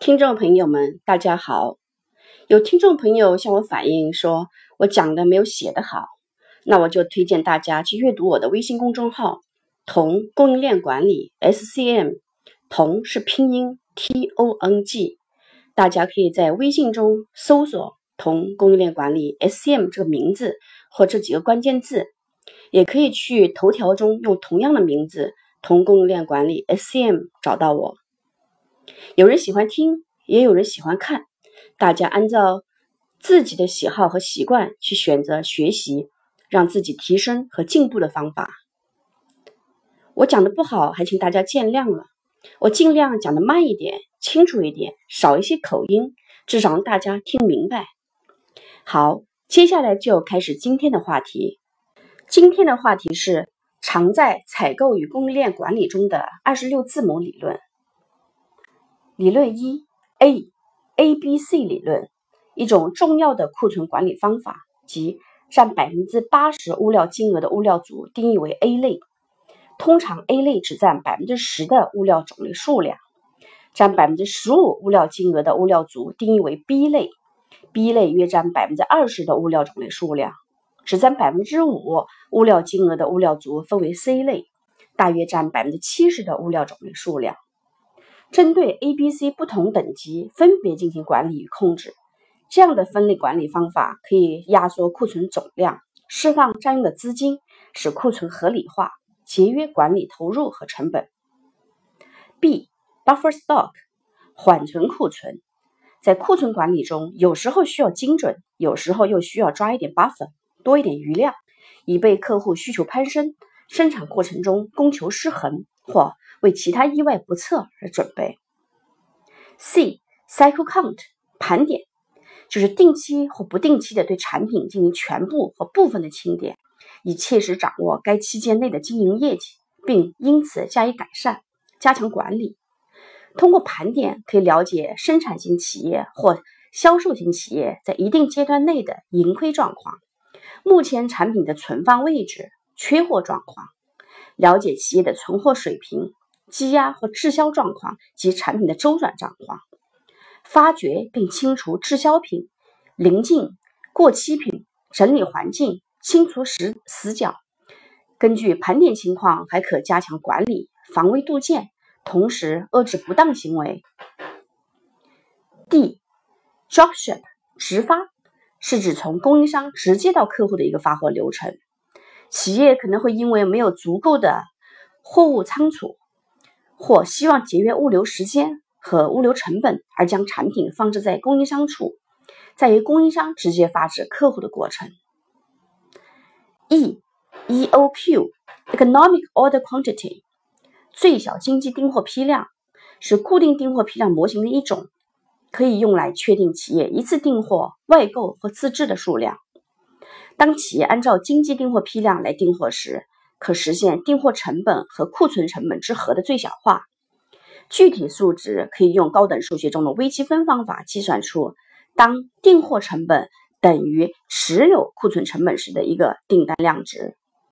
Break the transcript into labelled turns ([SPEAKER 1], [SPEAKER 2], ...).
[SPEAKER 1] 听众朋友们，大家好。有听众朋友向我反映说，我讲的没有写的好，那我就推荐大家去阅读我的微信公众号“同供应链管理 SCM”，同是拼音 T O N G，大家可以在微信中搜索“同供应链管理 SCM” 这个名字或这几个关键字，也可以去头条中用同样的名字“同供应链管理 SCM” 找到我。有人喜欢听，也有人喜欢看，大家按照自己的喜好和习惯去选择学习，让自己提升和进步的方法。我讲的不好，还请大家见谅了。我尽量讲的慢一点，清楚一点，少一些口音，至少让大家听明白。好，接下来就开始今天的话题。今天的话题是常在采购与供应链管理中的二十六字母理论。理论一 A A B C 理论，一种重要的库存管理方法，即占百分之八十物料金额的物料组定义为 A 类。通常 A 类只占百分之十的物料种类数量，占百分之十五物料金额的物料组定义为 B 类。B 类约占百分之二十的物料种类数量，只占百分之五物料金额的物料组分为 C 类，大约占百分之七十的物料种类数量。针对 A、B、C 不同等级分别进行管理与控制，这样的分类管理方法可以压缩库存总量，释放占用的资金，使库存合理化，节约管理投入和成本。B buffer stock 缓存库存，在库存管理中，有时候需要精准，有时候又需要抓一点 buffer，多一点余量，以备客户需求攀升，生产过程中供求失衡或。为其他意外不测而准备。C cycle count 盘点，就是定期或不定期的对产品进行全部或部分的清点，以切实掌握该期间内的经营业绩，并因此加以改善，加强管理。通过盘点，可以了解生产型企业或销售型企业在一定阶段内的盈亏状况，目前产品的存放位置、缺货状况，了解企业的存货水平。积压和滞销状况及产品的周转状况，发掘并清除滞销品、临近过期品，整理环境，清除死死角。根据盘点情况，还可加强管理，防微杜渐，同时遏制不当行为。D dropship 直发是指从供应商直接到客户的一个发货流程。企业可能会因为没有足够的货物仓储。或希望节约物流时间和物流成本，而将产品放置在供应商处，在于供应商直接发至客户的过程。E E O Q Economic Order Quantity 最小经济订货批量是固定订货批量模型的一种，可以用来确定企业一次订货、外购或自制的数量。当企业按照经济订货批量来订货时，可实现订货成本和库存成本之和的最小化。具体数值可以用高等数学中的微积分方法计算出，当订货成本等于持有库存成本时的一个订单量值。